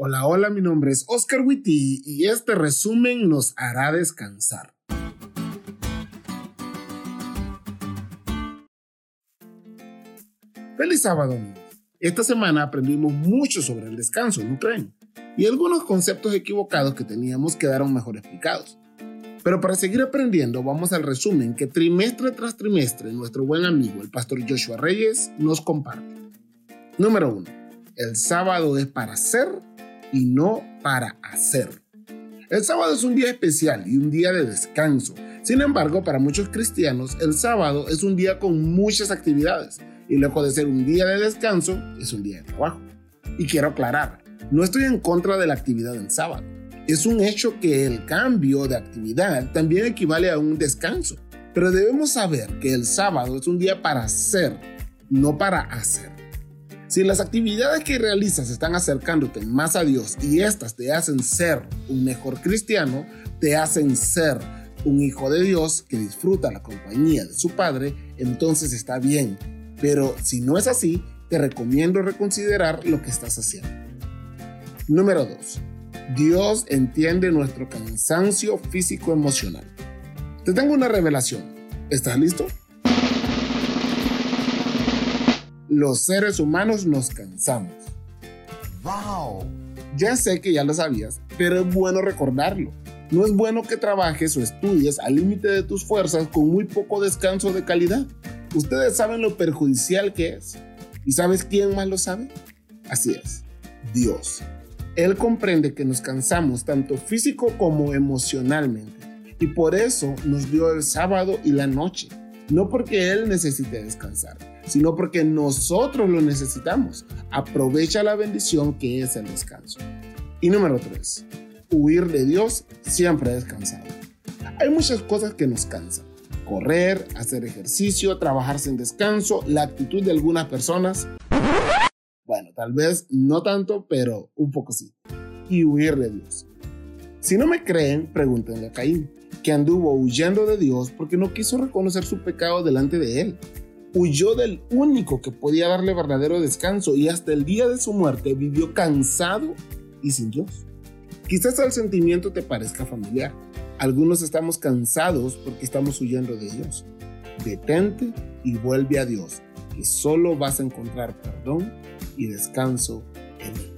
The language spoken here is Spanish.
Hola, hola, mi nombre es Oscar Witty y este resumen nos hará descansar. Feliz sábado, amigos. Esta semana aprendimos mucho sobre el descanso, ¿no creen? Y algunos conceptos equivocados que teníamos quedaron mejor explicados. Pero para seguir aprendiendo, vamos al resumen que trimestre tras trimestre nuestro buen amigo, el pastor Joshua Reyes, nos comparte. Número 1. El sábado es para ser y no para hacer. El sábado es un día especial y un día de descanso. Sin embargo, para muchos cristianos, el sábado es un día con muchas actividades y lejos de ser un día de descanso, es un día de trabajo. Y quiero aclarar, no estoy en contra de la actividad del sábado. Es un hecho que el cambio de actividad también equivale a un descanso. Pero debemos saber que el sábado es un día para ser, no para hacer. Si las actividades que realizas están acercándote más a Dios y estas te hacen ser un mejor cristiano, te hacen ser un hijo de Dios que disfruta la compañía de su Padre, entonces está bien. Pero si no es así, te recomiendo reconsiderar lo que estás haciendo. Número 2. Dios entiende nuestro cansancio físico-emocional. Te tengo una revelación. ¿Estás listo? Los seres humanos nos cansamos. ¡Wow! Ya sé que ya lo sabías, pero es bueno recordarlo. No es bueno que trabajes o estudies al límite de tus fuerzas con muy poco descanso de calidad. Ustedes saben lo perjudicial que es. ¿Y sabes quién más lo sabe? Así es, Dios. Él comprende que nos cansamos tanto físico como emocionalmente. Y por eso nos dio el sábado y la noche. No porque Él necesite descansar, sino porque nosotros lo necesitamos. Aprovecha la bendición que es el descanso. Y número 3. Huir de Dios siempre descansado. Hay muchas cosas que nos cansan. Correr, hacer ejercicio, trabajar sin descanso, la actitud de algunas personas. Bueno, tal vez no tanto, pero un poco sí. Y huir de Dios. Si no me creen, pregúntenle a Caín, que anduvo huyendo de Dios porque no quiso reconocer su pecado delante de él huyó del único que podía darle verdadero descanso y hasta el día de su muerte vivió cansado y sin Dios. Quizás el sentimiento te parezca familiar. Algunos estamos cansados porque estamos huyendo de Dios. Detente y vuelve a Dios, que solo vas a encontrar perdón y descanso en Él.